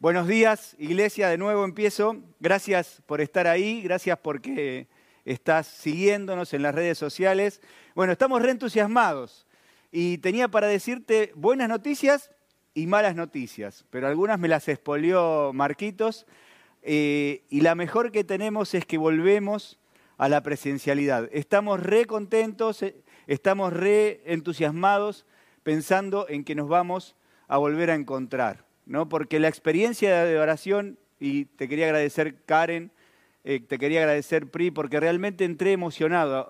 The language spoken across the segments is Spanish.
Buenos días, iglesia, de nuevo empiezo. Gracias por estar ahí, gracias porque estás siguiéndonos en las redes sociales. Bueno, estamos reentusiasmados y tenía para decirte buenas noticias y malas noticias, pero algunas me las expolió Marquitos eh, y la mejor que tenemos es que volvemos a la presencialidad. Estamos re contentos, eh, estamos re entusiasmados pensando en que nos vamos a volver a encontrar. ¿No? porque la experiencia de oración, y te quería agradecer Karen, eh, te quería agradecer Pri, porque realmente entré emocionado,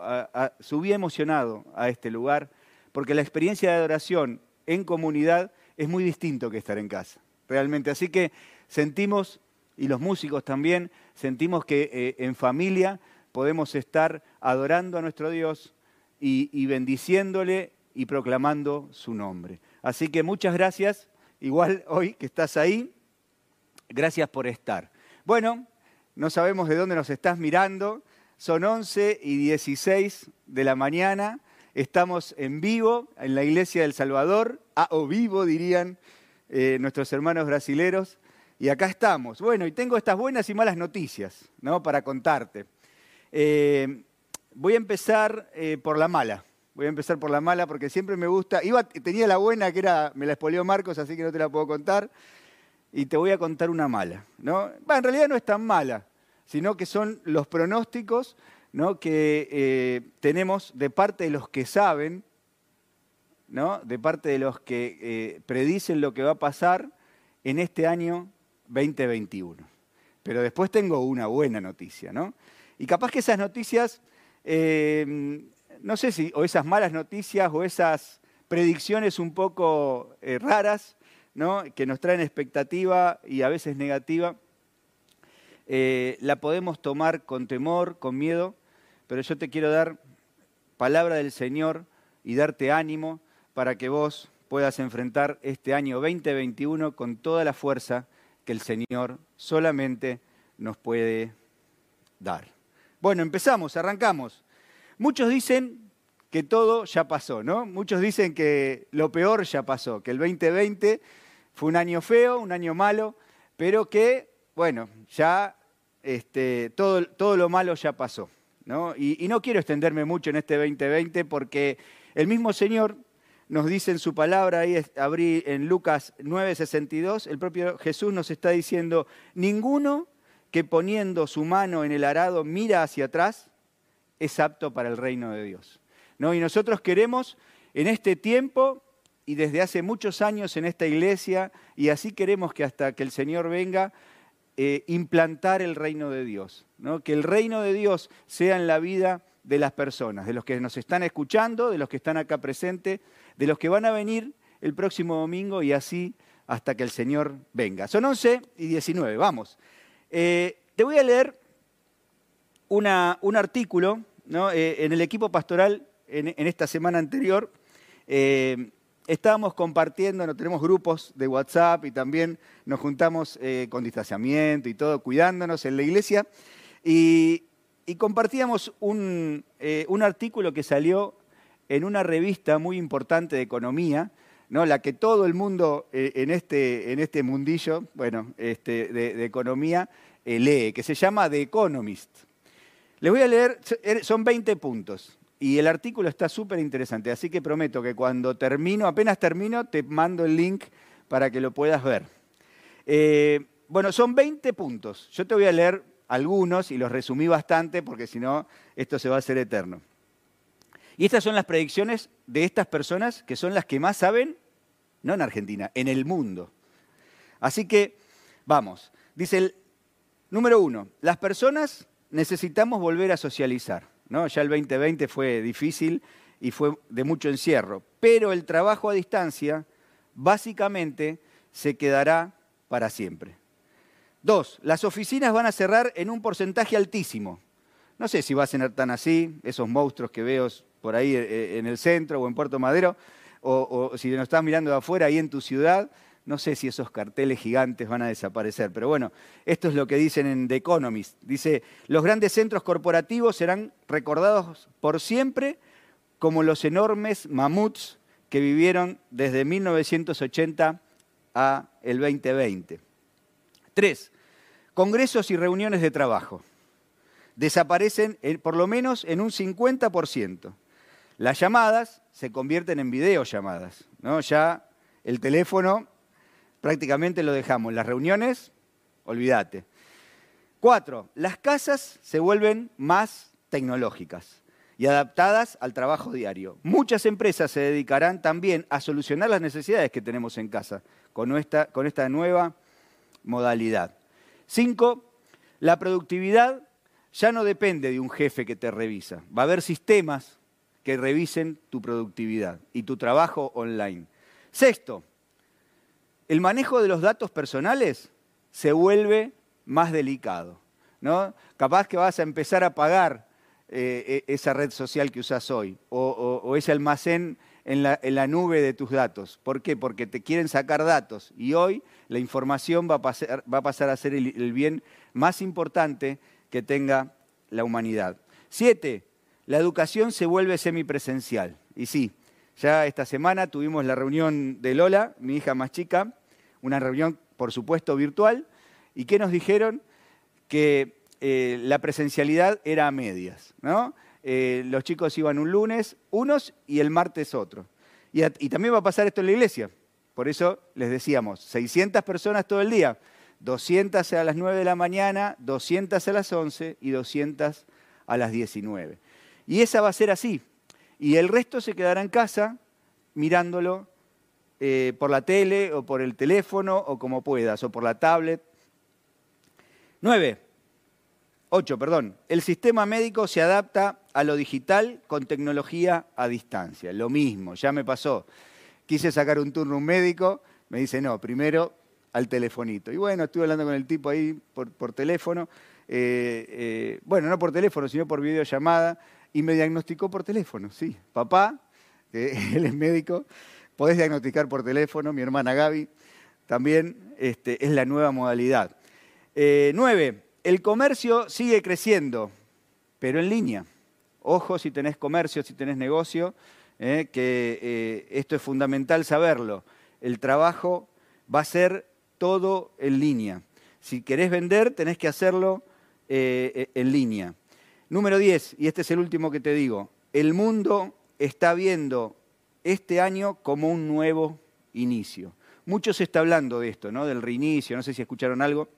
subí emocionado a este lugar, porque la experiencia de oración en comunidad es muy distinto que estar en casa, realmente. Así que sentimos, y los músicos también, sentimos que eh, en familia podemos estar adorando a nuestro Dios y bendiciéndole y proclamando su nombre. Así que muchas gracias igual hoy que estás ahí, gracias por estar. Bueno, no sabemos de dónde nos estás mirando, son 11 y 16 de la mañana, estamos en vivo en la Iglesia del Salvador, a o vivo dirían eh, nuestros hermanos brasileros, y acá estamos. Bueno, y tengo estas buenas y malas noticias ¿no? para contarte. Eh, voy a empezar eh, por la mala. Voy a empezar por la mala porque siempre me gusta. Tenía la buena que era, me la expolió Marcos, así que no te la puedo contar. Y te voy a contar una mala. ¿no? en realidad no es tan mala, sino que son los pronósticos ¿no? que eh, tenemos de parte de los que saben, ¿no? de parte de los que eh, predicen lo que va a pasar en este año 2021. Pero después tengo una buena noticia, ¿no? Y capaz que esas noticias eh, no sé si, o esas malas noticias o esas predicciones un poco eh, raras, ¿no? que nos traen expectativa y a veces negativa, eh, la podemos tomar con temor, con miedo, pero yo te quiero dar palabra del Señor y darte ánimo para que vos puedas enfrentar este año 2021 con toda la fuerza que el Señor solamente nos puede dar. Bueno, empezamos, arrancamos. Muchos dicen que todo ya pasó, ¿no? Muchos dicen que lo peor ya pasó, que el 2020 fue un año feo, un año malo, pero que, bueno, ya este, todo, todo, lo malo ya pasó. ¿no? Y, no quiero extenderme mucho en este 2020 porque el mismo Señor nos dice en su palabra, ahí abrí en Lucas 9:62, el propio Jesús nos está diciendo, ninguno que poniendo su mano en el arado mira hacia atrás es apto para el reino de Dios. ¿No? Y nosotros queremos en este tiempo y desde hace muchos años en esta iglesia, y así queremos que hasta que el Señor venga, eh, implantar el reino de Dios. ¿no? Que el reino de Dios sea en la vida de las personas, de los que nos están escuchando, de los que están acá presentes, de los que van a venir el próximo domingo y así hasta que el Señor venga. Son 11 y 19, vamos. Eh, te voy a leer un artículo eh, en el equipo pastoral, en, esta semana anterior, eh, estábamos compartiendo, no tenemos grupos de WhatsApp y también nos juntamos eh, con distanciamiento y todo, cuidándonos en la iglesia, y, compartíamos un, artículo que salió en una revista muy importante de economía, ¿no? la que todo el mundo en, este, en este mundillo bueno, este, de, economía lee, que se llama The Economist. Les voy a leer, er, son 20 puntos. Y el artículo está súper interesante, así que prometo que cuando termino, apenas termino, te mando el link para que lo puedas ver. Eh, bueno, son 20 puntos. Yo te voy a leer algunos y los resumí bastante porque si no, esto se va a hacer eterno. Y estas son las predicciones de estas personas que son las que más saben, no en Argentina, en el mundo. Así que, vamos. Dice el número uno, las personas necesitamos volver a socializar. ¿no? Ya el 2020 fue difícil y fue de mucho encierro, pero el trabajo a distancia básicamente se quedará para siempre. Dos, las oficinas van a cerrar en un porcentaje altísimo. No sé si va a ser tan así, esos monstruos que veo por ahí eh, en el centro o en Puerto Madero, o, o si nos estás mirando de afuera ahí en tu ciudad, no sé si esos carteles gigantes van a desaparecer, pero bueno, esto es lo que dicen en The Economist. Dice, los grandes centros corporativos serán recordados por siempre como los enormes mamuts que vivieron desde 1980 a el 2020. Tres, congresos y reuniones de trabajo. Desaparecen por lo menos en un 50%. Las llamadas se convierten en videollamadas. ¿no? Ya el teléfono prácticamente lo dejamos. Las reuniones, olvídate. Cuatro, las casas se vuelven más tecnológicas y adaptadas al trabajo diario. Muchas empresas se dedicarán también a solucionar las necesidades que tenemos en casa con esta, con esta nueva modalidad. Cinco, la productividad ya no depende de un jefe que te revisa. Va a haber sistemas que revisen tu productividad y tu trabajo online. Sexto, el manejo de los datos personales se vuelve más delicado. ¿no? Capaz que vas a empezar a pagar eh, e, esa red social que usas hoy o, ese almacén en la, nube de tus datos. ¿Por qué? Porque te quieren sacar datos y hoy la información va a pasar, va a, pasar a ser el, bien más importante que tenga la humanidad. Siete, la educación se vuelve semipresencial. Y sí, ya esta semana tuvimos la reunión de Lola, mi hija más chica, una reunión, por supuesto, virtual. ¿Y qué nos dijeron? Que eh, la presencialidad era a medias. Eh, los chicos iban un lunes, unos, y el martes otro. Y, y, también va a pasar esto en la iglesia. Por eso les decíamos, 600 personas todo el día, 200 a las 9 de la mañana, 200 a las 11 y 200 a las 19. Y esa va a ser así. Y el resto se quedará en casa mirándolo eh, por la tele o por el teléfono o como puedas, o por la tablet. 9. 8, perdón. El sistema médico se adapta a lo digital con tecnología a distancia. Lo mismo, ya me pasó. Quise sacar un turno un médico, me dice, no, primero al telefonito. Y bueno, estuve hablando con el tipo ahí por, teléfono. Eh, eh, bueno, no por teléfono, sino por videollamada. Y me diagnosticó por teléfono, sí. Papá, él es médico, podés diagnosticar por teléfono. Mi hermana Gaby también este, es la nueva modalidad. Eh, nueve, el comercio sigue creciendo, pero en línea. Ojo si tenés comercio, si tenés negocio, eh, que eh, esto es fundamental saberlo. El trabajo va a ser todo en línea. Si querés vender, tenés que hacerlo eh, en línea. Número 10, y este es el último que te digo, el mundo está viendo este año como un nuevo inicio. Mucho se está hablando de esto, ¿no? del reinicio, no sé si escucharon algo.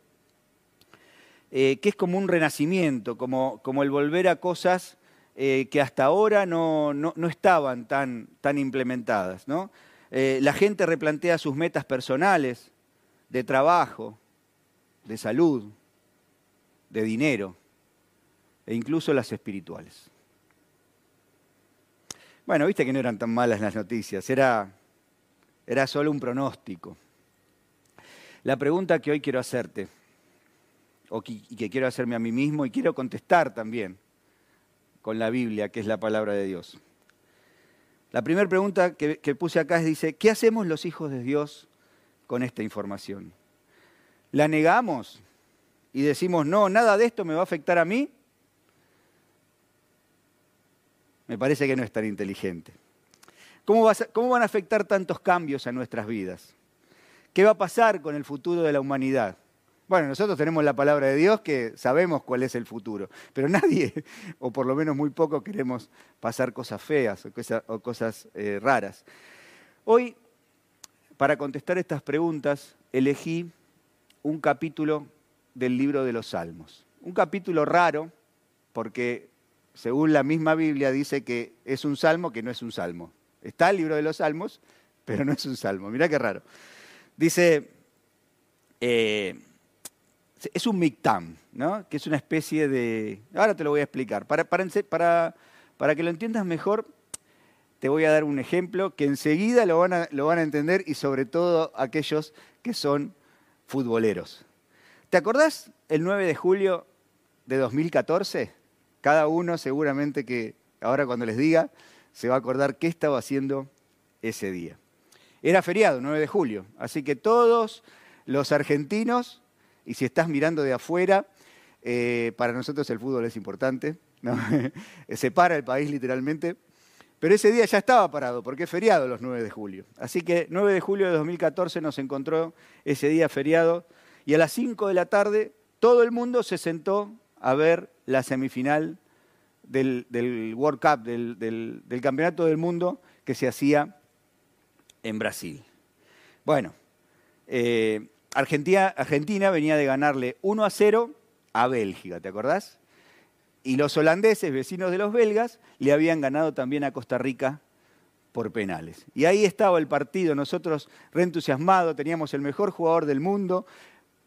Eh, que es como un renacimiento, como, como el volver a cosas eh, que hasta ahora no, estaban tan, tan implementadas. ¿no? Eh, la gente replantea sus metas personales, de trabajo, de salud, de dinero, e incluso las espirituales. Bueno, viste que no eran tan malas las noticias, era, era solo un pronóstico. La pregunta que hoy quiero hacerte, y que quiero hacerme a mí mismo y quiero contestar también con la Biblia, que es la palabra de Dios. La primera pregunta que, puse acá es, dice, ¿qué hacemos los hijos de Dios con esta información? ¿La negamos y decimos, no, nada de esto me va a afectar a mí? Me parece que no es tan inteligente. ¿Cómo, ¿Cómo van a afectar tantos cambios a nuestras vidas? ¿Qué va a pasar con el futuro de la humanidad? Bueno, nosotros tenemos la palabra de Dios que sabemos cuál es el futuro, pero nadie, o por lo menos muy poco, queremos pasar cosas feas o cosas, eh, raras. Hoy, para contestar estas preguntas, elegí un capítulo del libro de los Salmos. Un capítulo raro, porque según la misma Biblia dice que es un salmo que no es un salmo. Está el libro de los Salmos, pero no es un salmo. Mirá qué raro. Dice, eh, es un mictam, ¿no? que es una especie de... Ahora te lo voy a explicar. Para, para, para, que lo entiendas mejor, te voy a dar un ejemplo que enseguida lo van, a, lo van a entender y sobre todo aquellos que son futboleros. ¿Te acordás el 9 de julio de 2014? Cada uno seguramente que ahora cuando les diga se va a acordar qué estaba haciendo ese día. Era feriado, 9 de julio, así que todos los argentinos y si estás mirando de afuera, eh, para nosotros el fútbol es importante, ¿no? se para el país literalmente, pero ese día ya estaba parado porque es feriado los 9 de julio. Así que 9 de julio de 2014 nos encontró ese día feriado y a las 5 de la tarde todo el mundo se sentó a ver la semifinal del, World Cup, del, Campeonato del Mundo que se hacía en Brasil. Bueno, eh, Argentina, Argentina venía de ganarle 1 a 0 a Bélgica, ¿te acordás? Y los holandeses, vecinos de los belgas, le habían ganado también a Costa Rica por penales. Y ahí estaba el partido, nosotros reentusiasmados, teníamos el mejor jugador del mundo,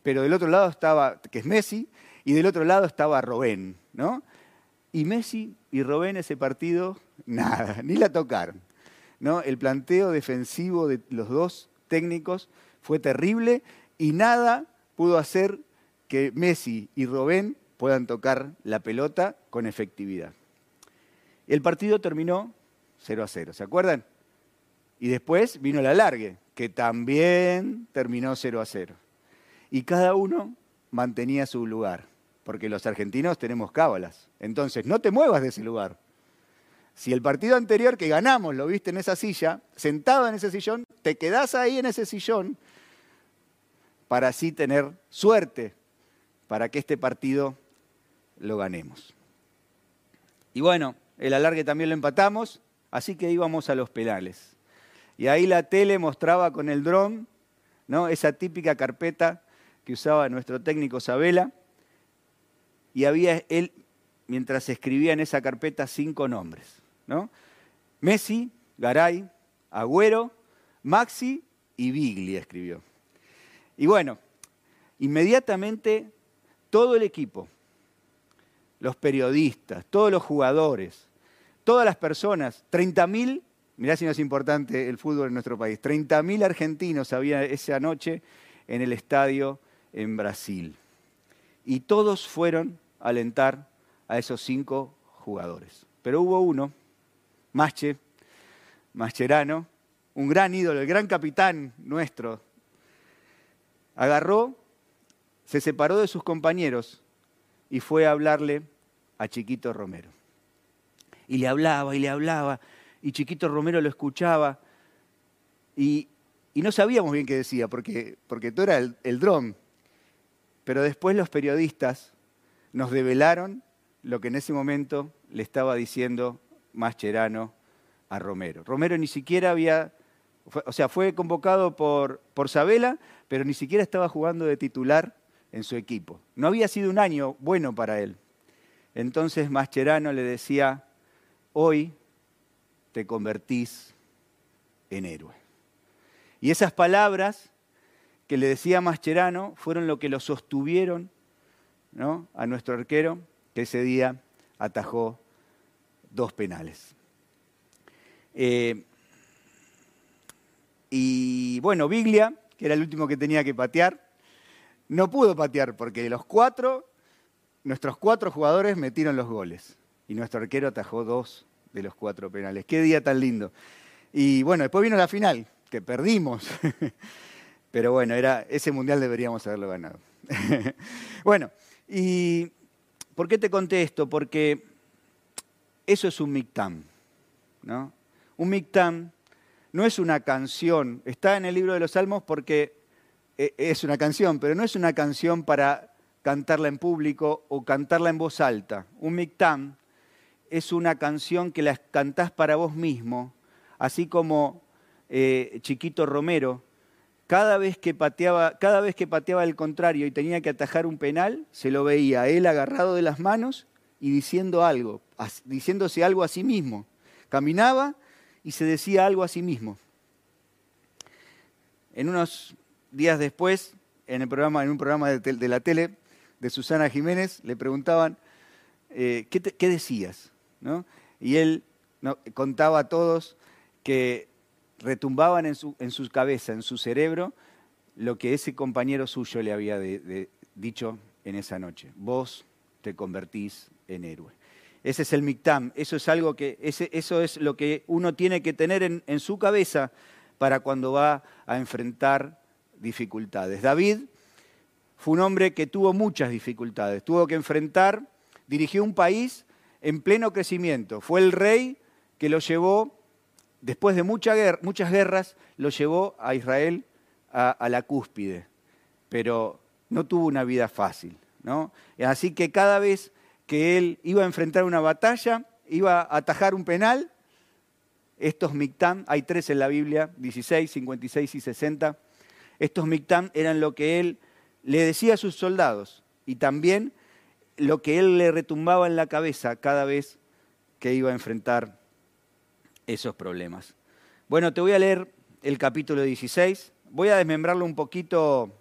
pero del otro lado estaba, que es Messi, y del otro lado estaba Robén, ¿no? Y Messi y Robén ese partido, nada, ni la tocaron. ¿no? El planteo defensivo de los dos técnicos fue terrible y nada pudo hacer que Messi y Robén puedan tocar la pelota con efectividad. El partido terminó 0 a 0, ¿se acuerdan? Y después vino el alargue, que también terminó 0 a 0. Y cada uno mantenía su lugar, porque los argentinos tenemos cábalas. Entonces, no te muevas de ese lugar. Si el partido anterior que ganamos lo viste en esa silla, sentado en ese sillón, te quedás ahí en ese sillón para así tener suerte para que este partido lo ganemos. Y bueno, el alargue también lo empatamos, así que íbamos a los penales. Y ahí la tele mostraba con el dron, ¿no? esa típica carpeta que usaba nuestro técnico Sabela, y había él, mientras escribía en esa carpeta, cinco nombres. ¿no? Messi, Garay, Agüero, Maxi y Bigli escribió. Y bueno, inmediatamente todo el equipo, los periodistas, todos los jugadores, todas las personas, 30.000, mirá si no es importante el fútbol en nuestro país, 30.000 argentinos había esa noche en el estadio en Brasil. Y todos fueron alentar a esos cinco jugadores. Pero hubo uno, Mache, Mascherano, un gran ídolo, el gran capitán nuestro, agarró, se separó de sus compañeros y fue a hablarle a Chiquito Romero. Y le hablaba y le hablaba, y Chiquito Romero lo escuchaba, y, no sabíamos bien qué decía, porque, porque todo era el, el dron. Pero después los periodistas nos develaron lo que en ese momento le estaba diciendo Mascherano a Romero. Romero ni siquiera había, o sea, fue convocado por, por Sabela, pero ni siquiera estaba jugando de titular en su equipo. No había sido un año bueno para él. Entonces Mascherano le decía, hoy te convertís en héroe. Y esas palabras que le decía Mascherano fueron lo que lo sostuvieron ¿no? a nuestro arquero, que ese día atajó dos penales. Eh, y bueno, Biglia, que era el último que tenía que patear, no pudo patear porque los cuatro, nuestros cuatro jugadores metieron los goles y nuestro arquero atajó dos de los cuatro penales. Qué día tan lindo. Y bueno, después vino la final, que perdimos. Pero bueno, era, ese mundial deberíamos haberlo ganado. bueno, ¿y por qué te conté esto? Porque eso es un mictam. ¿no? Un mictam no es una canción, está en el libro de los Salmos porque eh, es una canción, pero no es una canción para cantarla en público o cantarla en voz alta. Un mictam es una canción que la cantás para vos mismo, así como eh, Chiquito Romero, cada vez, que pateaba, cada vez que pateaba el contrario y tenía que atajar un penal, se lo veía él agarrado de las manos y diciendo algo, diciéndose algo a sí mismo. Caminaba y se decía algo a sí mismo. En unos días después, en, un programa de, la tele de Susana Jiménez, le preguntaban, eh, ¿qué, decías? Y él contaba a todos que retumbaban en su, en su, cabeza, en su cerebro, lo que ese compañero suyo le había dicho en esa noche. Vos te convertís en héroe. Ese es el mictam, eso es algo que, eso es lo que uno tiene que tener en, en su cabeza para cuando va a enfrentar dificultades. David fue un hombre que tuvo muchas dificultades, tuvo que enfrentar, dirigió un país en pleno crecimiento, fue el rey que lo llevó, después de muchas guerras, lo llevó a Israel a, la cúspide, pero no tuvo una vida fácil. ¿no? Así que cada vez que él iba a enfrentar una batalla, iba a atajar un penal, estos Mictam, hay tres en la Biblia, 16, 56 y 60, estos Mictam eran lo que él le decía a sus soldados y también lo que él le retumbaba en la cabeza cada vez que iba a enfrentar esos problemas. Bueno, te voy a leer el capítulo 16, voy a desmembrarlo un poquito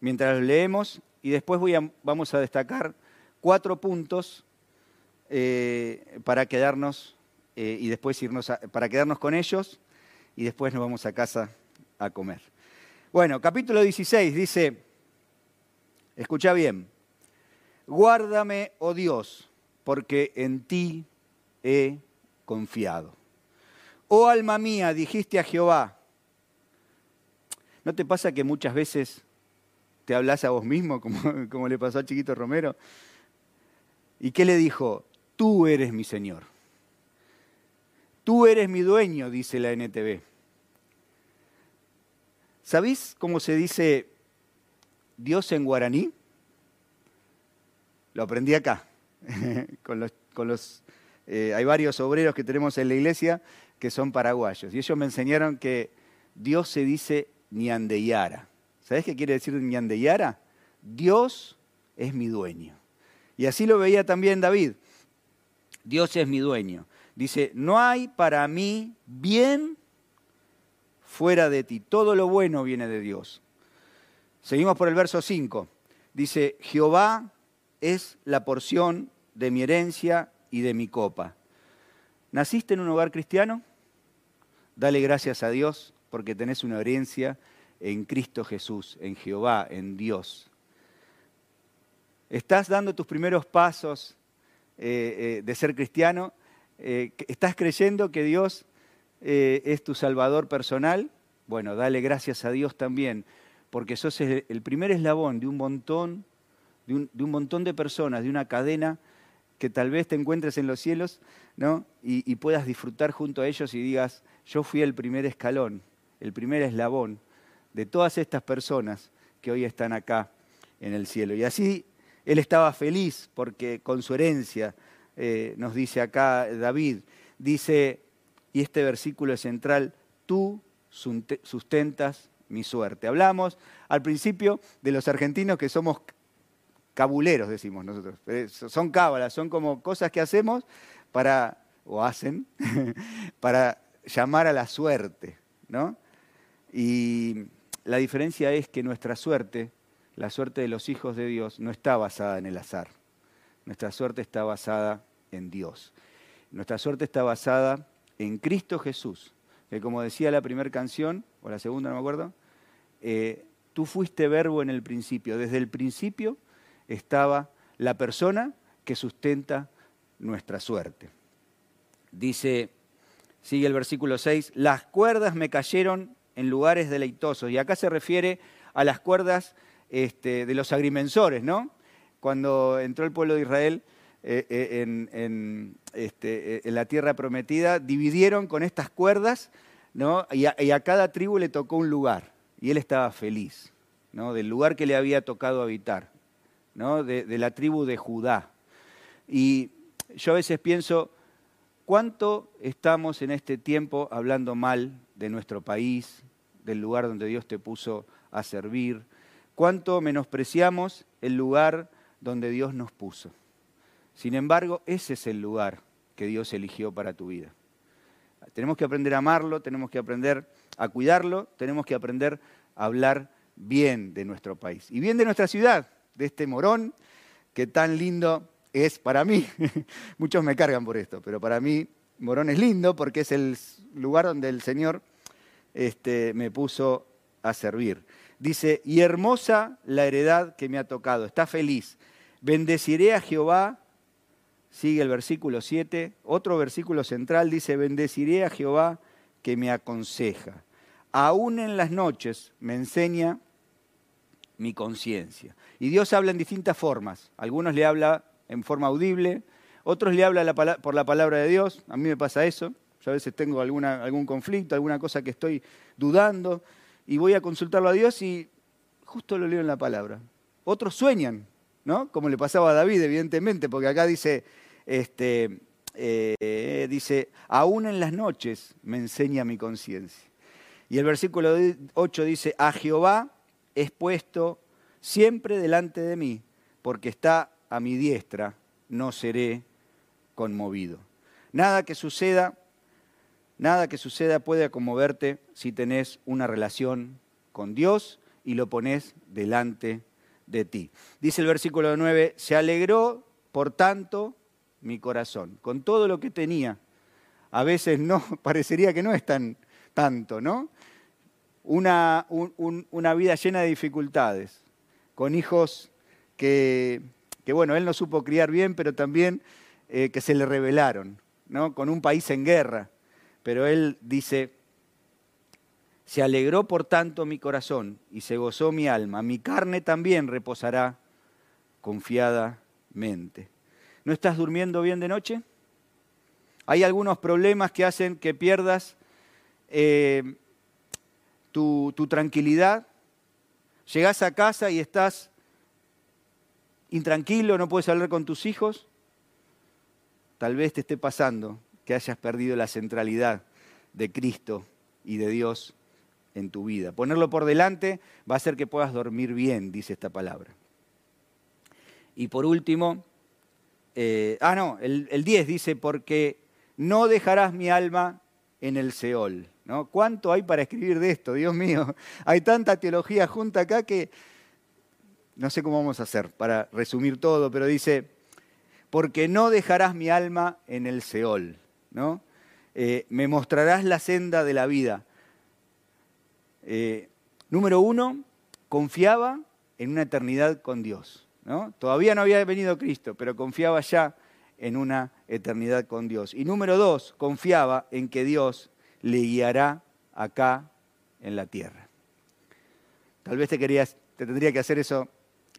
mientras lo leemos y después a, vamos a destacar cuatro puntos eh, para quedarnos eh, y después irnos para quedarnos con ellos y después nos vamos a casa a comer. Bueno, capítulo 16 dice, escucha bien, guárdame, oh Dios, porque en ti he confiado. Oh alma mía, dijiste a Jehová, ¿no te pasa que muchas veces te hablas a vos mismo, como, como le pasó al chiquito Romero? ¿Y qué le dijo? Tú eres mi Señor. Tú eres mi dueño, dice la NTV. ¿Sabéis cómo se dice Dios en guaraní? Lo aprendí acá. con los, eh, hay varios obreros que tenemos en la iglesia que son paraguayos. Y ellos me enseñaron que Dios se dice ñandeyara. ¿Sabés qué quiere decir ñandeyara? Dios es mi dueño. Y así lo veía también David. Dios es mi dueño. Dice, no hay para mí bien fuera de ti. Todo lo bueno viene de Dios. Seguimos por el verso 5. Dice, Jehová es la porción de mi herencia y de mi copa. ¿Naciste en un hogar cristiano? Dale gracias a Dios porque tenés una herencia en Cristo Jesús, en Jehová, en Dios. ¿Estás dando tus primeros pasos eh, eh, de ser cristiano? Eh, ¿Estás creyendo que Dios es tu salvador personal? Bueno, dale gracias a Dios también, porque sos el primer eslabón de un montón, de un, montón de personas, de una cadena que tal vez te encuentres en los cielos, ¿no? y puedas disfrutar junto a ellos y digas, yo fui el primer escalón, el primer eslabón de todas estas personas que hoy están acá en el cielo. Y así él estaba feliz porque con su herencia, eh, nos dice acá David, dice, y este versículo es central, tú sustentas mi suerte. Hablamos al principio de los argentinos que somos cabuleros, decimos nosotros. Eh, son cábalas, son como cosas que hacemos para, o hacen, para llamar a la suerte, ¿no? Y la diferencia es que nuestra suerte, la suerte de los hijos de Dios, no está basada en el azar. Nuestra suerte está basada en Dios. Nuestra suerte está basada en Cristo Jesús, que como decía la primera canción, o la segunda, no me acuerdo, eh, tú fuiste verbo en el principio. Desde el principio estaba la persona que sustenta nuestra suerte. Dice, sigue el versículo 6, las cuerdas me cayeron en lugares deleitosos. Y acá se refiere a las cuerdas este, de los agrimensores, ¿no? Cuando entró el pueblo de Israel eh, eh, en, este, eh, en, la tierra prometida, dividieron con estas cuerdas, ¿no? Y a, cada tribu le tocó un lugar. Y él estaba feliz, ¿no? Del lugar que le había tocado habitar, ¿no? de la tribu de Judá. Y yo a veces pienso, ¿cuánto estamos en este tiempo hablando mal de nuestro país, del lugar donde Dios te puso a servir, cuánto menospreciamos el lugar donde Dios nos puso. Sin embargo, ese es el lugar que Dios eligió para tu vida. Tenemos que aprender a amarlo, tenemos que aprender a cuidarlo, tenemos que aprender a hablar bien de nuestro país y bien de nuestra ciudad, de este morón que tan lindo es para mí. Muchos me cargan por esto, pero para mí Morón es lindo porque es el lugar donde el Señor este, me puso a servir. Dice, y hermosa la heredad que me ha tocado, está feliz. Bendeciré a Jehová, sigue el versículo 7, otro versículo central dice, bendeciré a Jehová que me aconseja. Aún en las noches me enseña mi conciencia. Y Dios habla en distintas formas. Algunos le habla en forma audible, otros le habla por la palabra de Dios. A mí me pasa eso. Yo a veces tengo algún conflicto, alguna cosa que estoy dudando y voy a consultarlo a Dios y justo lo leo en la palabra. Otros sueñan, ¿no? Como le pasaba a David, evidentemente, porque acá dice, este, eh, dice, aún en las noches me enseña mi conciencia. Y el versículo 8 dice, a Jehová es puesto siempre delante de mí, porque está a mi diestra, no seré conmovido. Nada que suceda, nada que suceda puede conmoverte si tenés una relación con Dios y lo pones delante de ti. Dice el versículo 9, se alegró, por tanto, mi corazón, con todo lo que tenía. A veces no, parecería que no es tan tanto, ¿no? Una, una vida llena de dificultades, con hijos que, que, bueno, él no supo criar bien, pero también eh, que se le rebelaron, ¿no? Con un país en guerra. Pero él dice, se alegró por tanto mi corazón y se gozó mi alma, mi carne también reposará confiadamente. ¿No estás durmiendo bien de noche? Hay algunos problemas que hacen que pierdas eh, tu, tu tranquilidad. Llegás a casa y estás intranquilo, no puedes hablar con tus hijos. Tal vez te esté pasando que hayas perdido la centralidad de Cristo y de Dios en tu vida. Ponerlo por delante va a hacer que puedas dormir bien, dice esta palabra. Y por último, eh, ah, no, el, 10 dice, porque no dejarás mi alma en el Seol. ¿no? ¿Cuánto hay para escribir de esto? Dios mío, hay tanta teología junta acá que no sé cómo vamos a hacer para resumir todo, pero dice, porque no dejarás mi alma en el Seol, ¿no? Eh, me mostrarás la senda de la vida. Eh, número uno, confiaba en una eternidad con Dios. Todavía no había venido Cristo, pero confiaba ya en una eternidad con Dios. Y número dos, confiaba en que Dios le guiará acá en la tierra. Tal vez te, querías, te tendría que hacer eso,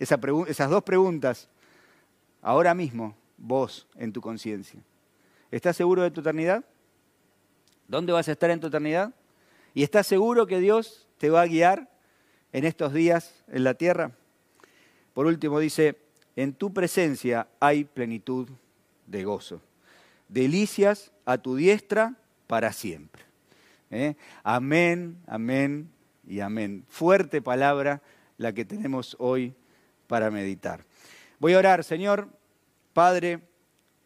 esas dos preguntas ahora mismo, vos, en tu conciencia. ¿Estás seguro de tu eternidad? ¿Dónde vas a estar en tu eternidad? ¿Y estás seguro que Dios te va a guiar en estos días en la tierra? Por último dice, en tu presencia hay plenitud de gozo, delicias a tu diestra para siempre. ¿Eh? Amén, amén y amén. Fuerte palabra la que tenemos hoy para meditar. Voy a orar, Señor, Padre,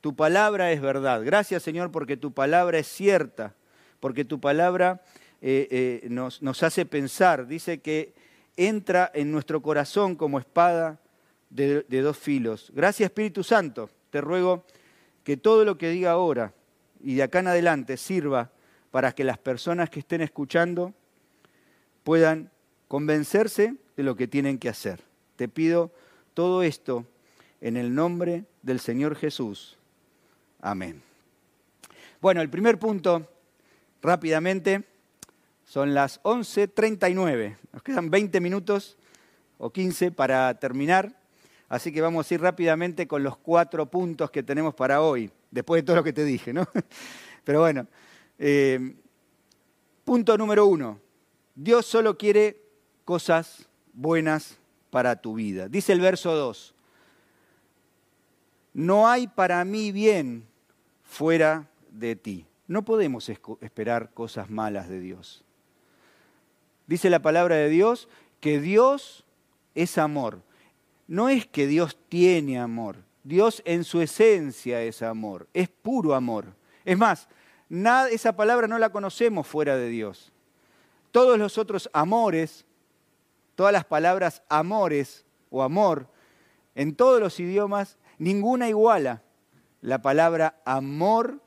tu palabra es verdad. Gracias, Señor, porque tu palabra es cierta, porque tu palabra eh, eh, nos, nos hace pensar. Dice que entra en nuestro corazón como espada de, dos filos. Gracias Espíritu Santo, te ruego que todo lo que diga ahora y de acá en adelante sirva para que las personas que estén escuchando puedan convencerse de lo que tienen que hacer. Te pido todo esto en el nombre del Señor Jesús. Amén. Bueno, el primer punto, rápidamente, son las 11.39. Nos quedan 20 minutos o 15 para terminar. Así que vamos a ir rápidamente con los cuatro puntos que tenemos para hoy, después de todo lo que te dije, ¿no? Pero bueno, eh, punto número uno, Dios solo quiere cosas buenas para tu vida. Dice el verso 2, no hay para mí bien fuera de ti. No podemos esperar cosas malas de Dios. Dice la palabra de Dios que Dios es amor. No es que Dios tiene amor, Dios en su esencia es amor, es puro amor. Es más, esa palabra no la conocemos fuera de Dios. Todos los otros amores, todas las palabras amores o amor, en todos los idiomas, ninguna iguala la palabra amor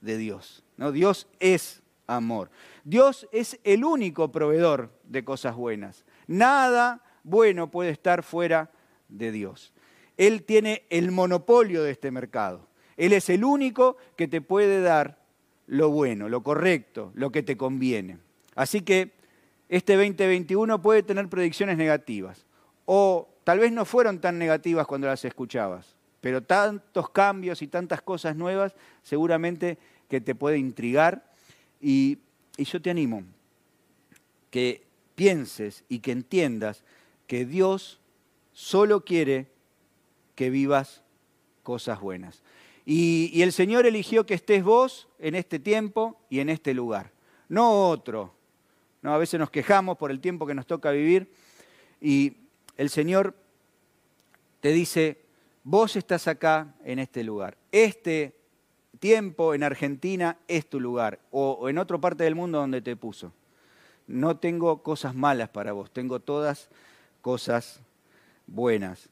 de Dios. ¿no? Dios es amor. Dios es el único proveedor de cosas buenas. Nada bueno puede estar fuera de Dios. Él tiene el monopolio de este mercado. Él es el único que te puede dar lo bueno, lo correcto, lo que te conviene. Así que este 2021 puede tener predicciones negativas. O tal vez no fueron tan negativas cuando las escuchabas, pero tantos cambios y tantas cosas nuevas seguramente que te puede intrigar. Y, yo te animo que pienses y que entiendas que Dios solo quiere que vivas cosas buenas. Y, el Señor eligió que estés vos en este tiempo y en este lugar, no otro. ¿No? A veces nos quejamos por el tiempo que nos toca vivir y el Señor te dice, vos estás acá en este lugar. Este tiempo en Argentina es tu lugar o en otra parte del mundo donde te puso. No tengo cosas malas para vos, tengo todas cosas buenas.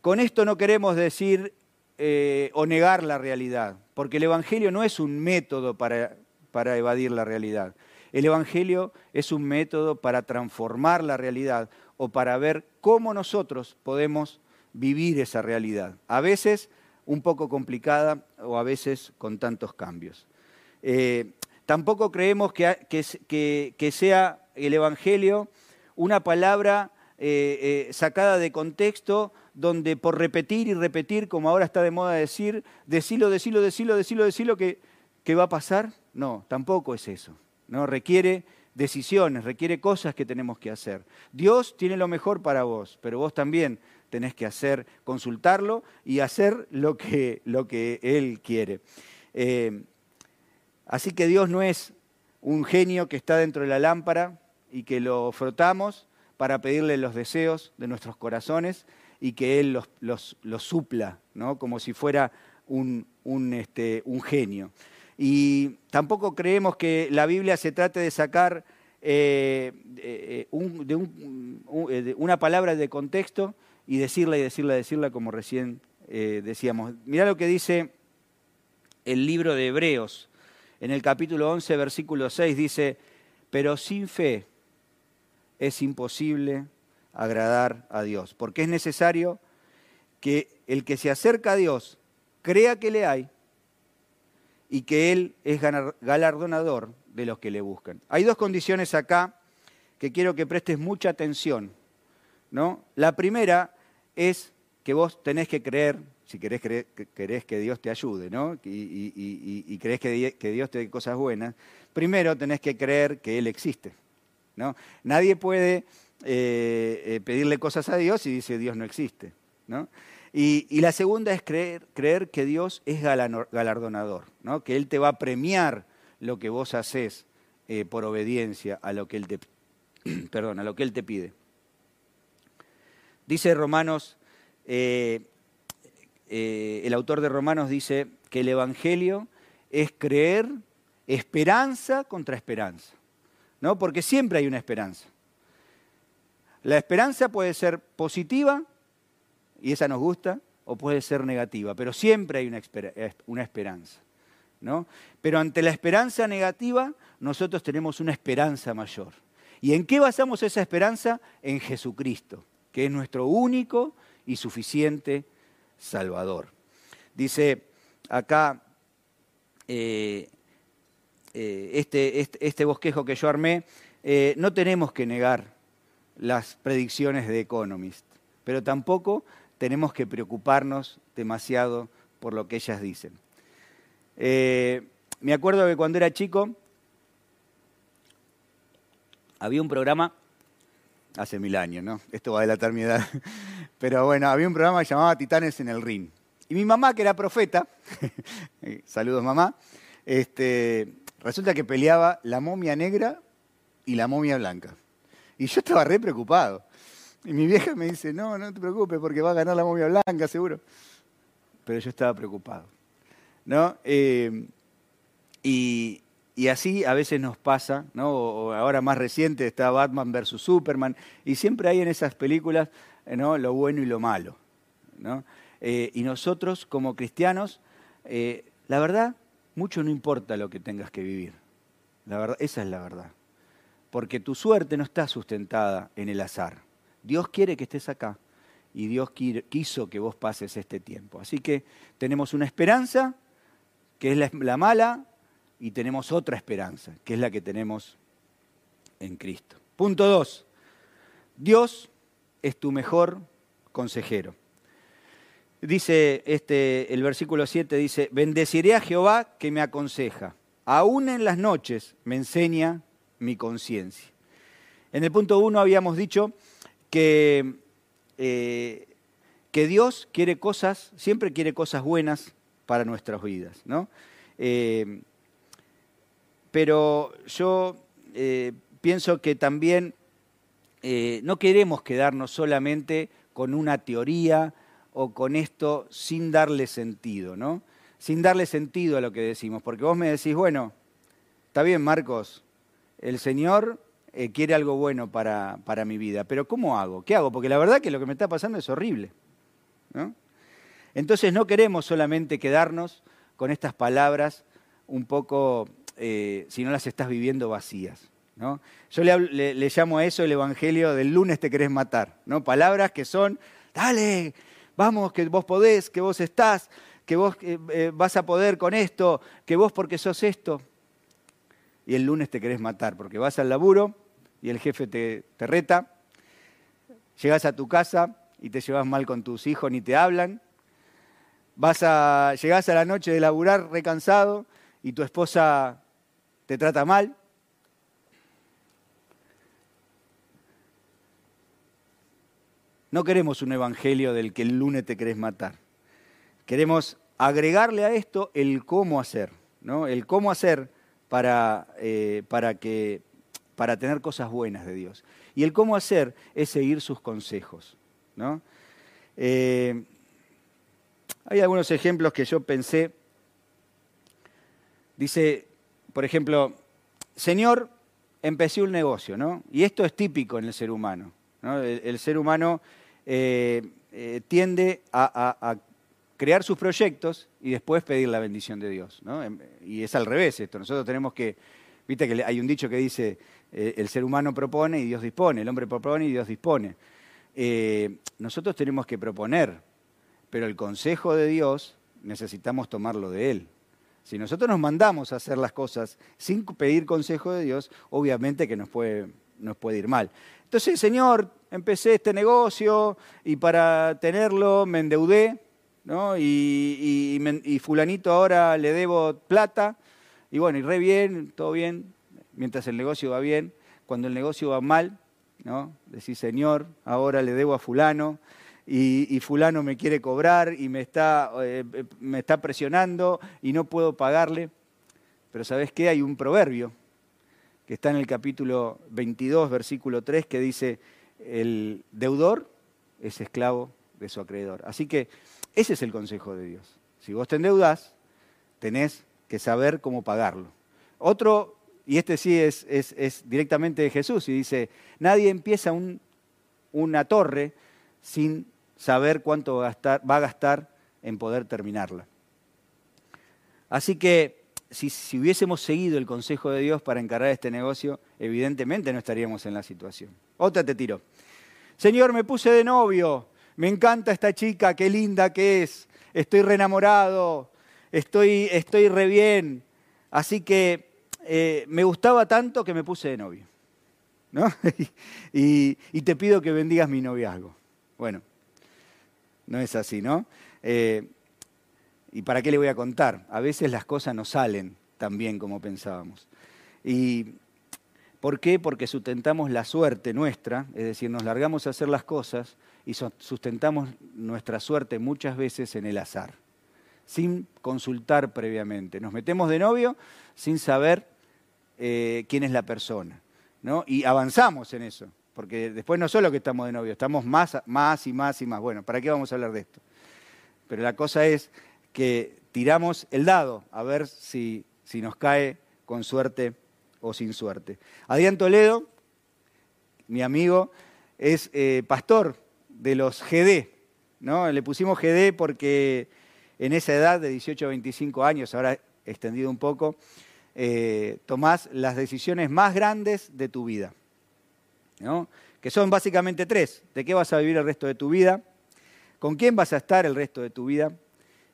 Con esto no queremos decir eh, o negar la realidad, porque el Evangelio no es un método para, para evadir la realidad. El Evangelio es un método para transformar la realidad o para ver cómo nosotros podemos vivir esa realidad. A veces un poco complicada o a veces con tantos cambios. Eh, tampoco creemos que, sea el Evangelio una palabra eh, sacada de contexto donde por repetir y repetir, como ahora está de moda decir, decilo, decilo, decilo, decilo, decilo, que, que va a pasar. No, tampoco es eso. No, requiere decisiones, requiere cosas que tenemos que hacer. Dios tiene lo mejor para vos, pero vos también tenés que hacer, consultarlo y hacer lo que, lo que Él quiere. Eh, así que Dios no es un genio que está dentro de la lámpara y que lo frotamos para pedirle los deseos de nuestros corazones, y que Él los, supla, ¿no? como si fuera un, este, un, genio. Y tampoco creemos que la Biblia se trate de sacar eh, eh, de, una palabra de contexto y decirla y decirla, decirla como recién eh, decíamos. Mirá lo que dice el libro de Hebreos, en el capítulo 11, versículo 6, dice, pero sin fe es imposible agradar a Dios, porque es necesario que el que se acerca a Dios crea que le hay y que Él es galardonador de los que le buscan. Hay dos condiciones acá que quiero que prestes mucha atención. ¿no? La primera es que vos tenés que creer, si querés, que Dios te ayude ¿no? y, y, crees que, que Dios te dé cosas buenas, primero tenés que creer que Él existe. ¿no? Nadie puede eh, eh, pedirle cosas a Dios y dice Dios no existe. ¿no? Y, la segunda es creer, que Dios es galardonador, ¿no? que Él te va a premiar lo que vos haces eh, por obediencia a lo, que él te, perdón, a lo que Él te pide. Dice Romanos, el autor de Romanos dice que el Evangelio es creer esperanza contra esperanza, ¿no? porque siempre hay una esperanza. La esperanza puede ser positiva, y esa nos gusta, o puede ser negativa, pero siempre hay una, esperanza. ¿no? Pero ante la esperanza negativa, nosotros tenemos una esperanza mayor. ¿Y en qué basamos esa esperanza? En Jesucristo, que es nuestro único y suficiente Salvador. Dice acá eh, eh, este, este, este, bosquejo que yo armé, eh, no tenemos que negar las predicciones de Economist, pero tampoco tenemos que preocuparnos demasiado por lo que ellas dicen. Eh, me acuerdo que cuando era chico había un programa, hace mil años, ¿no? Esto va a delatar mi edad, pero bueno, había un programa que llamaba Titanes en el Ring. Y mi mamá, que era profeta, saludos mamá, este, resulta que peleaba la momia negra y la momia blanca. Y yo estaba re preocupado. Y mi vieja me dice, no, no te preocupes porque va a ganar la momia blanca, seguro. Pero yo estaba preocupado. ¿no? Eh, y, así a veces nos pasa, ¿no? O ahora más reciente está Batman versus Superman, y siempre hay en esas películas ¿no? lo bueno y lo malo. ¿no? Eh, y nosotros como cristianos, eh, la verdad, mucho no importa lo que tengas que vivir. La verdad, esa es la verdad porque tu suerte no está sustentada en el azar. Dios quiere que estés acá y Dios quiso que vos pases este tiempo. Así que tenemos una esperanza, que es la, mala, y tenemos otra esperanza, que es la que tenemos en Cristo. Punto dos, Dios es tu mejor consejero. Dice este, el versículo 7, dice, bendeciré a Jehová que me aconseja, aún en las noches me enseña mi conciencia. En el punto 1 habíamos dicho que, eh, que Dios quiere cosas, siempre quiere cosas buenas para nuestras vidas, ¿no? Eh, pero yo eh, pienso que también no queremos quedarnos solamente con una teoría o con esto sin darle sentido, ¿no? Sin darle sentido a lo que decimos, porque vos me decís, bueno, está bien Marcos, el Señor eh, quiere algo bueno para, para, mi vida, pero ¿cómo hago? ¿Qué hago? Porque la verdad que lo que me está pasando es horrible. Entonces no queremos solamente quedarnos con estas palabras un poco, eh, si no las estás viviendo vacías. ¿no? Yo le, llamo a eso el Evangelio del lunes te querés matar. ¿no? Palabras que son, dale, vamos, que vos podés, que vos estás, que vos eh, vas a poder con esto, que vos porque sos esto. Y el lunes te querés matar porque vas al laburo y el jefe te, reta, llegas a tu casa y te llevas mal con tus hijos, ni te hablan, vas a, llegás a la noche de laburar recansado y tu esposa te trata mal. No queremos un evangelio del que el lunes te querés matar. Queremos agregarle a esto el cómo hacer, ¿no? El cómo hacer para, eh, para que para tener cosas buenas de Dios. Y el cómo hacer es seguir sus consejos. ¿no? Eh, hay algunos ejemplos que yo pensé. Dice, por ejemplo, Señor, empecé un negocio, ¿no? Y esto es típico en el ser humano. El, ser humano eh, eh, tiende a, crear sus proyectos y después pedir la bendición de Dios. ¿no? Y es al revés esto. Nosotros tenemos que, viste que hay un dicho que dice, eh, el ser humano propone y Dios dispone, el hombre propone y Dios dispone. Eh, nosotros tenemos que proponer, pero el consejo de Dios necesitamos tomarlo de Él. Si nosotros nos mandamos a hacer las cosas sin pedir consejo de Dios, obviamente que nos puede, nos puede ir mal. Entonces, Señor, empecé este negocio y para tenerlo me endeudé, ¿no? y, y fulanito ahora le debo plata, y bueno, y re bien, todo bien, mientras el negocio va bien. Cuando el negocio va mal, ¿no? Decís, Señor, ahora le debo a fulano y, fulano me quiere cobrar y me está, eh, me está presionando y no puedo pagarle. Pero ¿sabes qué? Hay un proverbio que está en el capítulo 22, versículo 3, que dice, el deudor es esclavo de su acreedor. Así que ese es el consejo de Dios. Si vos te endeudás, tenés que saber cómo pagarlo. Otro y este sí es, directamente de Jesús, y dice, nadie empieza una torre sin saber cuánto va a, gastar, en poder terminarla. Así que si, hubiésemos seguido el consejo de Dios para encargar este negocio, evidentemente no estaríamos en la situación. Otra te tiro. Señor, me puse de novio, me encanta esta chica, qué linda que es, estoy re enamorado, estoy, estoy re bien. Así que eh, me gustaba tanto que me puse de novio. ¿no? y, te pido que bendigas mi noviazgo. Bueno, no es así, ¿no? Eh, ¿Y para qué le voy a contar? A veces las cosas no salen tan bien como pensábamos. ¿Y por qué? Porque sustentamos la suerte nuestra, es decir, nos largamos a hacer las cosas y sustentamos nuestra suerte muchas veces en el azar, sin consultar previamente. Nos metemos de novio sin saber eh, quién es la persona. ¿no? Y avanzamos en eso, porque después no solo que estamos de novio, estamos más, más y más y más. Bueno, ¿para qué vamos a hablar de esto? Pero la cosa es que tiramos el dado a ver si, si nos cae con suerte o sin suerte. Adrián Toledo, mi amigo, es eh, pastor de los GD. ¿no? Le pusimos GD porque en esa edad de 18 a 25 años, ahora extendido un poco, eh, tomás las decisiones más grandes de tu vida, que son básicamente tres. ¿De qué vas a vivir el resto de tu vida? ¿Con quién vas a estar el resto de tu vida?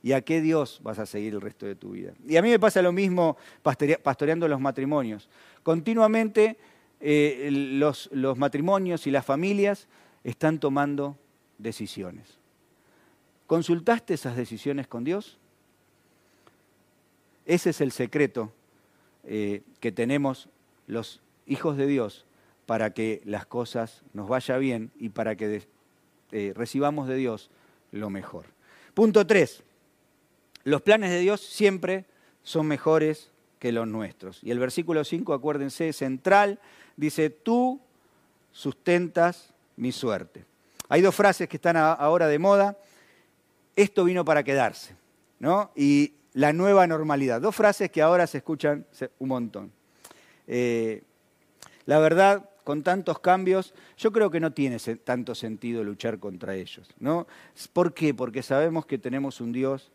¿Y a qué Dios vas a seguir el resto de tu vida? Y a mí me pasa lo mismo pastoreando los matrimonios. Continuamente eh, los matrimonios y las familias están tomando decisiones. ¿Consultaste esas decisiones con Dios? Ese es el secreto eh, que tenemos los hijos de Dios para que las cosas nos vaya bien y para que eh, recibamos de Dios lo mejor. Punto 3. Los planes de Dios siempre son mejores que los nuestros. Y el versículo 5, acuérdense, central, dice, tú sustentas mi suerte. Hay dos frases que están ahora de moda. Esto vino para quedarse, ¿no? Y la nueva normalidad. Dos frases que ahora se escuchan un montón. Eh, la verdad, con tantos cambios, yo creo que no tiene tanto sentido luchar contra ellos, ¿no? ¿Por qué? Porque sabemos que tenemos un Dios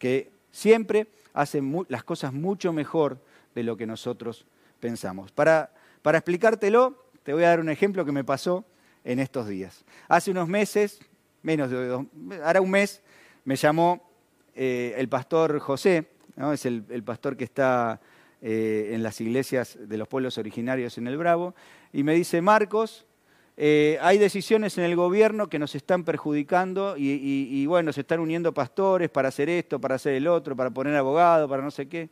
que siempre hace las cosas mucho mejor de lo que nosotros pensamos. Para, para explicártelo, te voy a dar un ejemplo que me pasó en estos días. Hace unos meses, menos de dos, un mes, me llamó eh, el pastor José, ¿no? es el, pastor que está eh, en las iglesias de los pueblos originarios en el Bravo, y me dice, Marcos, eh, hay decisiones en el gobierno que nos están perjudicando y, y, bueno, se están uniendo pastores para hacer esto, para hacer el otro, para poner abogado, para no sé qué.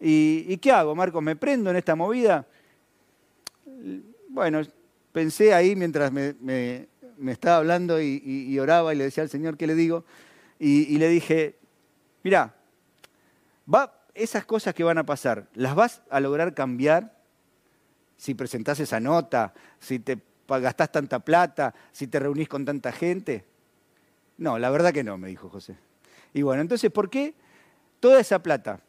¿Y, qué hago, Marcos? ¿Me prendo en esta movida? Bueno, pensé ahí mientras me, estaba hablando y, oraba y le decía al Señor, ¿qué le digo? Y, le dije, mira, esas cosas que van a pasar, ¿las vas a lograr cambiar si presentás esa nota, si te gastás tanta plata, si te reunís con tanta gente? No, la verdad que no, me dijo José. Y bueno, entonces, ¿por qué toda esa plata,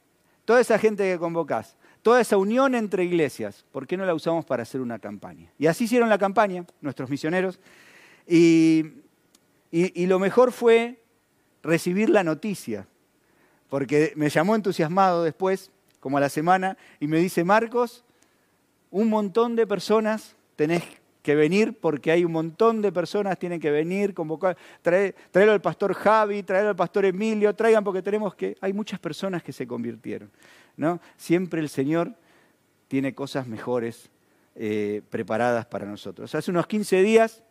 toda esa gente que convocás, toda esa unión entre iglesias, ¿por qué no la usamos para hacer una campaña? Y así hicieron la campaña, nuestros misioneros, y, lo mejor fue recibir la noticia, porque me llamó entusiasmado después, como a la semana, y me dice, Marcos, un montón de personas tenés que venir porque hay un montón de personas tienen que venir, convocar, traer, al pastor Javi, traerlo al pastor Emilio, traigan porque tenemos que, hay muchas personas que se convirtieron. ¿no? Siempre el Señor tiene cosas mejores eh, preparadas para nosotros. Hace unos 15 días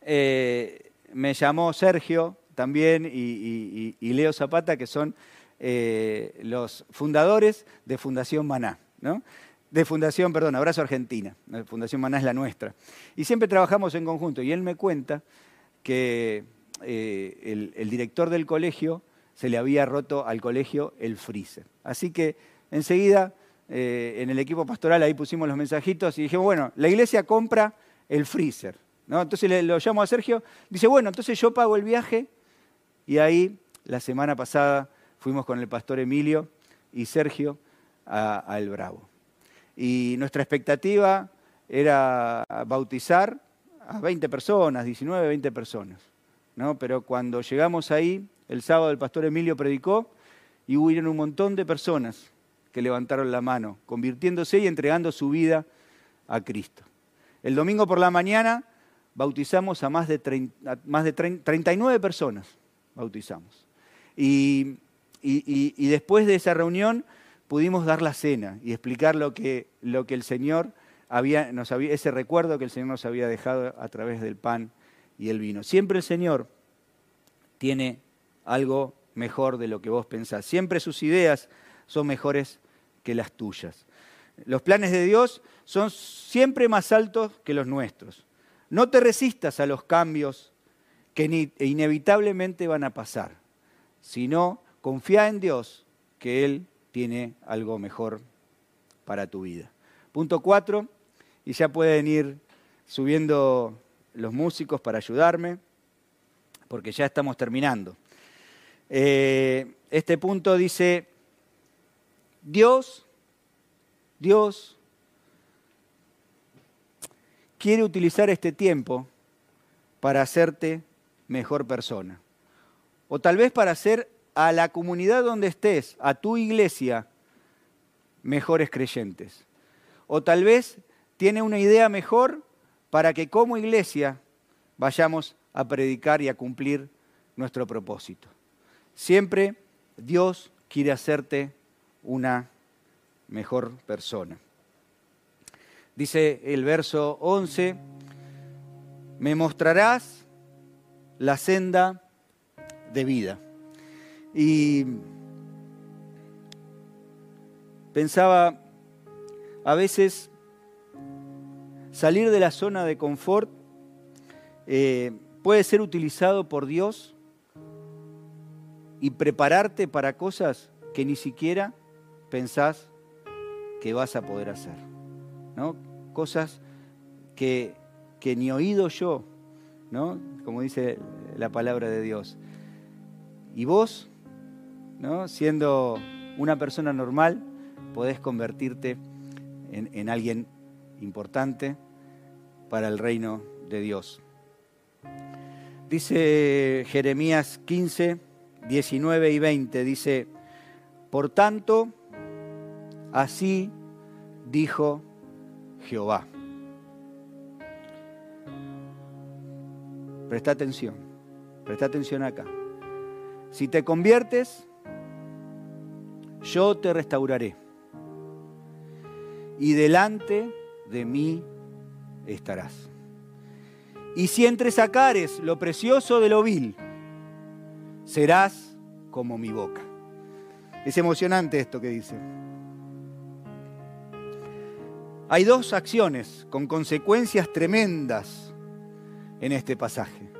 eh, me llamó Sergio también y, Leo Zapata, que son eh, los fundadores de Fundación Maná. ¿no? de Fundación, perdón, Abrazo Argentina. Fundación Maná es la nuestra. Y siempre trabajamos en conjunto. Y él me cuenta que eh, el, director del colegio se le había roto al colegio el freezer. Así que enseguida eh, en el equipo pastoral ahí pusimos los mensajitos y dijimos, bueno, la iglesia compra el freezer. ¿no? Entonces lo llamo a Sergio, dice, bueno, entonces yo pago el viaje. Y ahí, la semana pasada, fuimos con el pastor Emilio y Sergio a El Bravo. Y nuestra expectativa era bautizar a 20 personas, 19, 20 personas. ¿no? Pero cuando llegamos ahí, el sábado el pastor Emilio predicó y hubo un montón de personas que levantaron la mano, convirtiéndose y entregando su vida a Cristo. El domingo por la mañana bautizamos a más de 39 personas, bautizamos. y, después de esa reunión pudimos dar la cena y explicar lo que, lo que el Señor había, nos había, ese recuerdo que el Señor nos había dejado a través del pan y el vino. Siempre el Señor tiene algo mejor de lo que vos pensás. Siempre sus ideas son mejores que las tuyas. Los planes de Dios son siempre más altos que los nuestros. No te resistas a los cambios que inevitablemente van a pasar, sino confía en Dios que Él tiene algo mejor para tu vida. Punto cuatro, y ya pueden ir subiendo los músicos para ayudarme, porque ya estamos terminando. Eh, este punto dice, Dios, Dios quiere utilizar este tiempo para hacerte mejor persona. O tal vez para hacer a la comunidad donde estés, a tu iglesia, mejores creyentes. O tal vez tiene una idea mejor para que como iglesia vayamos a predicar y a cumplir nuestro propósito. Siempre Dios quiere hacerte una mejor persona. Dice el verso 11, me mostrarás la senda de vida. Y pensaba, a veces salir de la zona de confort eh, puede ser utilizado por Dios y prepararte para cosas que ni siquiera pensás que vas a poder hacer. ¿no? Cosas que, que ni oído yo, ¿no? como dice la palabra de Dios. Y vos, ¿no? siendo una persona normal, podés convertirte en, en alguien importante para el reino de Dios. Dice Jeremías 15, 19 y 20, dice, por tanto, así dijo Jehová. Presta atención, presta atención acá. Si te conviertes, yo te restauraré. Y delante de mí estarás. Y si entre sacares lo precioso de lo vil, serás como mi boca. Es emocionante esto que dice. Hay dos acciones con consecuencias tremendas en este pasaje.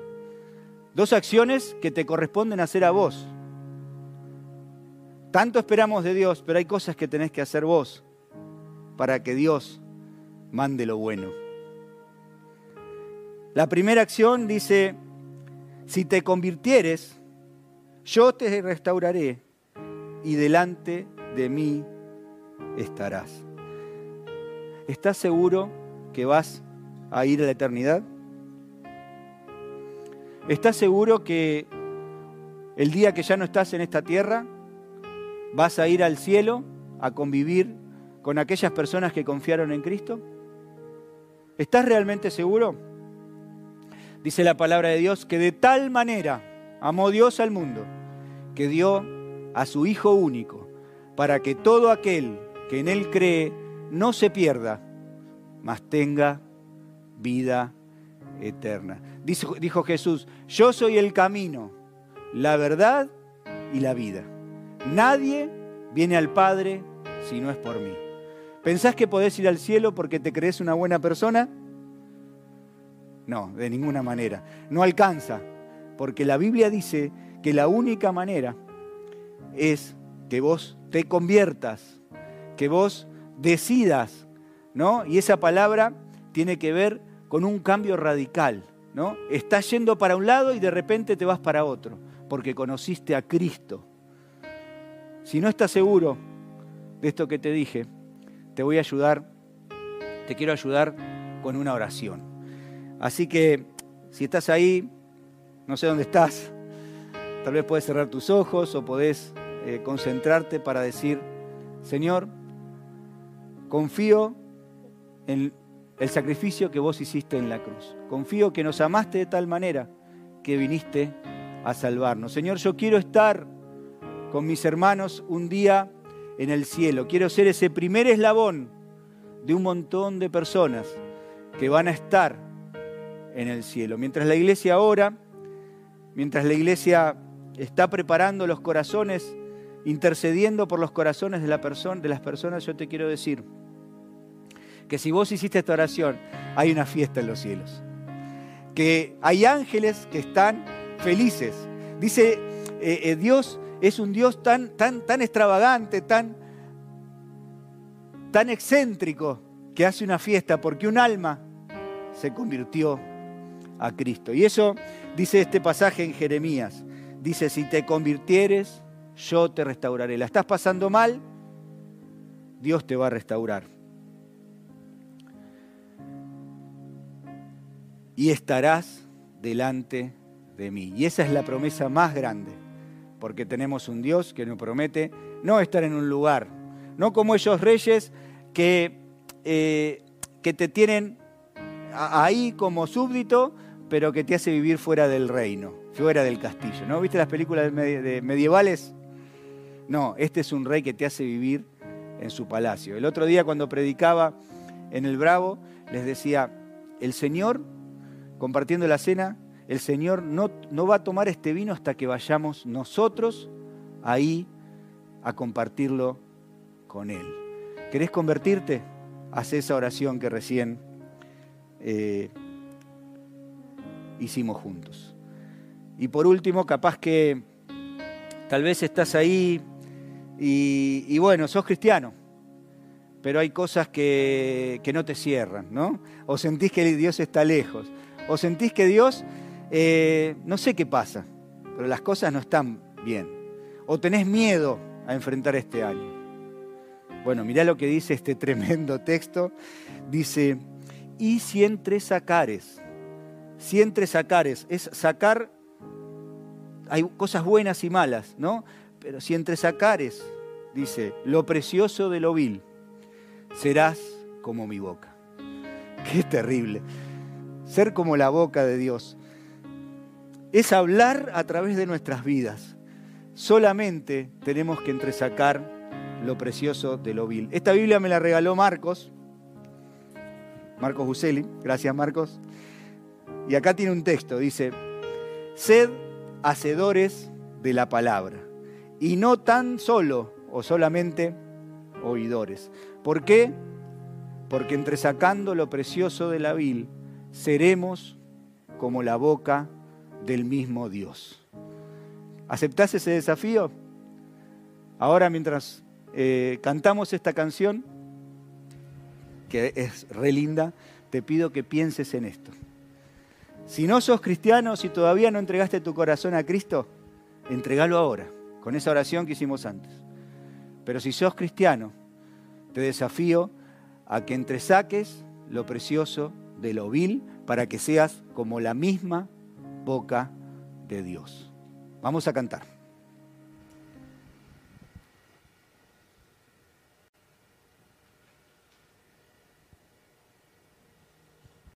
Dos acciones que te corresponden hacer a vos. Tanto esperamos de Dios, pero hay cosas que tenés que hacer vos para que Dios mande lo bueno. La primera acción dice, si te convirtieres, yo te restauraré y delante de mí estarás. ¿Estás seguro que vas a ir a la eternidad? ¿Estás seguro que el día que ya no estás en esta tierra, vas a ir al cielo a convivir con aquellas personas que confiaron en Cristo? ¿Estás realmente seguro? Dice la palabra de Dios que de tal manera amó Dios al mundo que dio a su Hijo único para que todo aquel que en Él cree no se pierda, mas tenga vida eterna. Dijo, Jesús, yo soy el camino, la verdad y la vida. Nadie viene al Padre si no es por mí. ¿Pensás que podés ir al cielo porque te crees una buena persona? No, de ninguna manera. No alcanza, porque la Biblia dice que la única manera es que vos te conviertas, que vos decidas, ¿no? Y esa palabra tiene que ver con un cambio radical, ¿no? Estás yendo para un lado y de repente te vas para otro, porque conociste a Cristo. Si no estás seguro de esto que te dije, te voy a ayudar, te quiero ayudar con una oración. Así que si estás ahí, no sé dónde estás, tal vez puedes cerrar tus ojos o podés eh, concentrarte para decir, Señor, confío en el sacrificio que vos hiciste en la cruz. Confío que nos amaste de tal manera que viniste a salvarnos. Señor, yo quiero estar con mis hermanos un día en el cielo. Quiero ser ese primer eslabón de un montón de personas que van a estar en el cielo. Mientras la iglesia ora, mientras la iglesia está preparando los corazones, intercediendo por los corazones de, de las personas, yo te quiero decir que si vos hiciste esta oración, hay una fiesta en los cielos. Que hay ángeles que están felices. Dice eh, eh, Dios es un Dios tan, tan, tan extravagante, tan, tan excéntrico, que hace una fiesta porque un alma se convirtió a Cristo. Y eso dice este pasaje en Jeremías. Dice, si te convirtieres, yo te restauraré. ¿La estás pasando mal? Dios te va a restaurar. Y estarás delante de mí. Y esa es la promesa más grande porque tenemos un Dios que nos promete no estar en un lugar, no como esos reyes que, eh, que te tienen ahí como súbdito, pero que te hace vivir fuera del reino, fuera del castillo. ¿No viste las películas medievales? No, este es un rey que te hace vivir en su palacio. El otro día cuando predicaba en el Bravo, les decía, el Señor, compartiendo la cena, el Señor no, no va a tomar este vino hasta que vayamos nosotros ahí a compartirlo con Él. ¿Querés convertirte? Haz esa oración que recién eh, hicimos juntos. Y por último, capaz que tal vez estás ahí y, bueno, sos cristiano, pero hay cosas que, no te cierran, ¿no? O sentís que Dios está lejos, o sentís que Dios, eh, no sé qué pasa, pero las cosas no están bien, o tenés miedo a enfrentar este año. Bueno, mirá lo que dice este tremendo texto. Dice, y si entre sacares, si entre sacares, es sacar, hay cosas buenas y malas, ¿no? Pero si entre sacares, dice, lo precioso de lo vil, serás como mi boca. Qué terrible. Ser como la boca de Dios. Es hablar a través de nuestras vidas. Solamente tenemos que entresacar lo precioso de lo vil. Esta Biblia me la regaló Marcos, Marcos Buseli, gracias Marcos. Y acá tiene un texto, dice, sed hacedores de la palabra y no tan solo o solamente oidores. ¿Por qué? Porque entresacando lo precioso de la vil, seremos como la boca del mismo Dios. ¿Aceptás ese desafío? Ahora mientras eh, cantamos esta canción, que es re linda, te pido que pienses en esto. Si no sos cristiano, si todavía no entregaste tu corazón a Cristo, entregalo ahora, con esa oración que hicimos antes. Pero si sos cristiano, te desafío a que entresaques lo precioso de lo vil para que seas como la misma boca de Dios. Vamos a cantar.